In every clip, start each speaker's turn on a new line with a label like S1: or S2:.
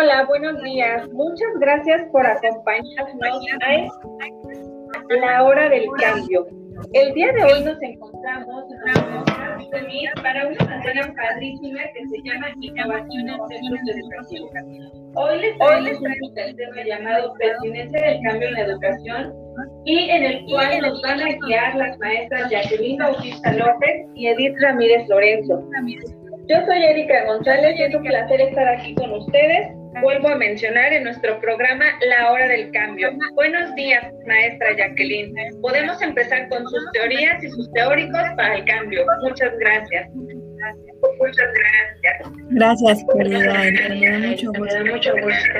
S1: Hola, buenos días. Muchas gracias por acompañarnos a la hora del cambio. El día de hoy nos encontramos para una materia padrísima que se llama Innovación en Centros de Educación. Hoy les traigo un tema llamado Pertinencia del Cambio en la Educación y en el cual nos van a guiar las maestras Jacqueline Bautista López y Edith Ramírez Lorenzo. Yo soy Erika González y es un placer estar aquí con ustedes. Vuelvo a mencionar en nuestro programa La Hora del Cambio. Buenos días, maestra Jacqueline. Podemos empezar con sus teorías y sus teóricos para el cambio. Muchas gracias. Muchas gracias.
S2: Gracias, querida. Me da mucho gusto. Me da mucho gusto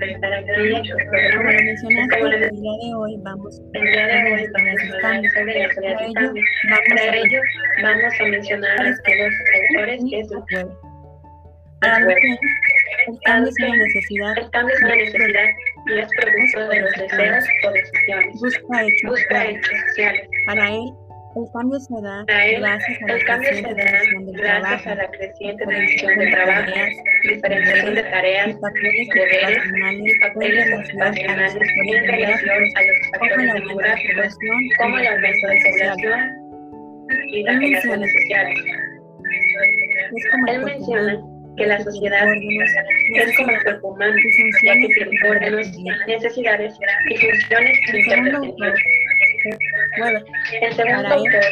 S2: estar aquí. Como mencionaste, el día de hoy vamos, a cambios. Para ello, vamos a mencionar a los autores que es el Para lo que el cambio es una necesidad. El cambio es una necesidad y es producto de los deseos o decisiones. Busca hechos, Busca hechos sociales. Para él, el cambio se da gracias a la creciente división del trabajo, a la creciente división del trabajo, diferenciación de tareas, papeles ocupacionales en relación a los factores demográficos, como el aumento de población y las relaciones sociales. Él menciona que la sociedad es como el cuerpo humano, ya que tiene órganos, necesidades y funciones interdependientes. Bueno, el segundo autor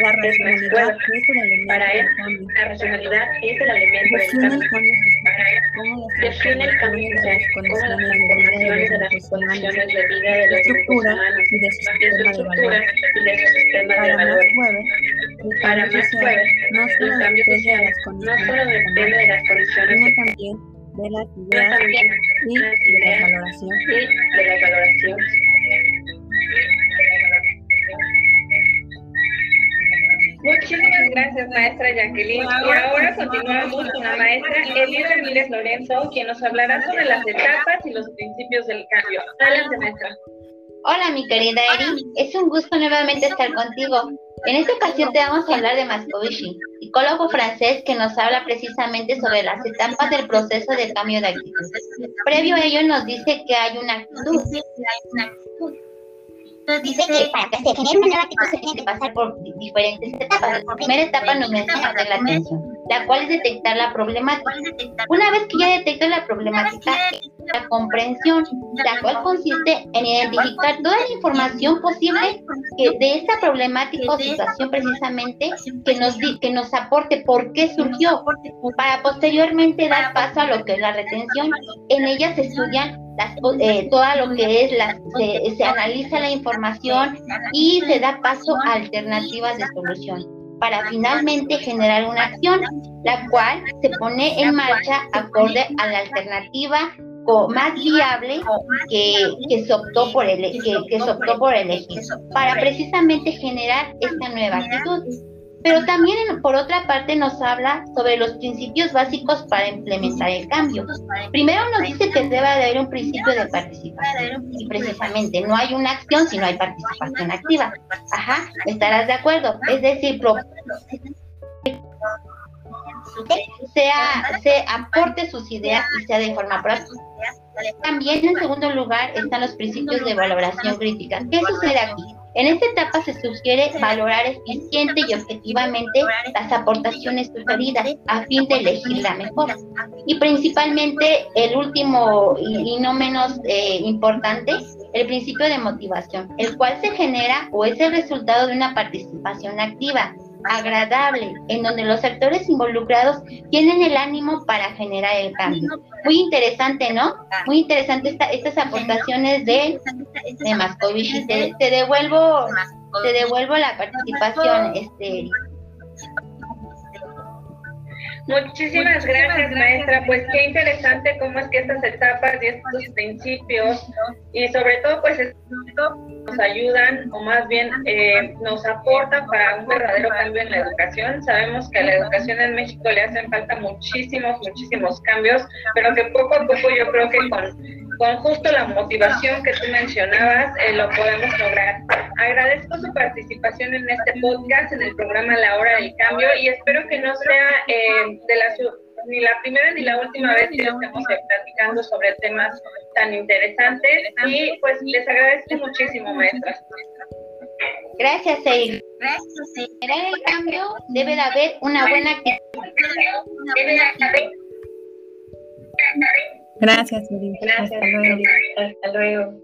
S2: la racionalidad es el elemento para él, la racionalidad es el elemento del cambio. Define el cambio social como las transformaciones de las condiciones de vida de los grupos humanos, de su estructura y de su sistema de valores. Para cambio social no solo depende de las condiciones, sino también de las ideas y de la valoración.
S1: Gracias, maestra Jacqueline. Y ahora continuamos con la maestra Edith Ramírez Lorenzo, quien nos hablará sobre las etapas y los principios del cambio. Adelante, maestra.
S3: Hola, mi querida Eri. Es un gusto nuevamente estar contigo. En esta ocasión te vamos a hablar de Moscovici, psicólogo francés que nos habla precisamente sobre las etapas del proceso de cambio de actitud. Previo a ello nos dice que hay una actitud. Dice que para que se genere una nueva actitud se tiene que pasar por diferentes etapas. La primera etapa nos menciona la atención, la cual es detectar la problemática. Una vez que ya detecta la problemática, la comprensión, la cual consiste en identificar toda la información posible que de esta problemática o situación precisamente que nos, que nos aporte por qué surgió, para posteriormente dar paso a lo que es la retención. En ella se estudian eh, todo lo que es, la, se, se analiza la información y se da paso a alternativas de solución para finalmente generar una acción, la cual se pone en marcha acorde a la alternativa más viable que, que, se optó por el, que, que se optó por elegir, para precisamente generar esta nueva actitud pero también por otra parte nos habla sobre los principios básicos para implementar el cambio. Primero nos dice que debe haber un principio de participación y precisamente no hay una acción si no hay participación activa. Ajá, estarás de acuerdo. Es decir, sea, se aporte sus ideas y sea de forma práctica. También en segundo lugar están los principios de valoración crítica. ¿Qué sucede aquí? En esta etapa se sugiere valorar eficiente y objetivamente las aportaciones sugeridas a fin de elegir la mejor. Y principalmente el último y, no menos eh, importante, el principio de motivación, el cual se genera o es el resultado de una participación activa agradable, en donde los sectores involucrados tienen el ánimo para generar el cambio. Muy interesante, ¿no? Muy interesante estas aportaciones de, de Mascovici. Te, te, devuelvo, te devuelvo la participación, este.
S1: Muchísimas gracias, maestra. Pues qué interesante cómo es que estas etapas y estos principios y sobre todo, pues nos ayudan o más bien eh, nos aportan para un verdadero cambio en la educación. Sabemos que a la educación en México le hacen falta muchísimos, muchísimos cambios, pero que poco a poco yo creo que con con justo la motivación que tú mencionabas, eh, lo podemos lograr. Agradezco su participación en este podcast, en el programa La Hora del Cambio, y espero que no sea eh, de la ni la primera ni la última vez que estamos platicando sobre temas tan interesantes y pues les agradezco muchísimo, maestra.
S4: Gracias, Eir. Gracias, Para el cambio debe de haber una buena actitud.
S5: Gracias, Eir.
S1: Gracias, hasta luego. Hasta luego.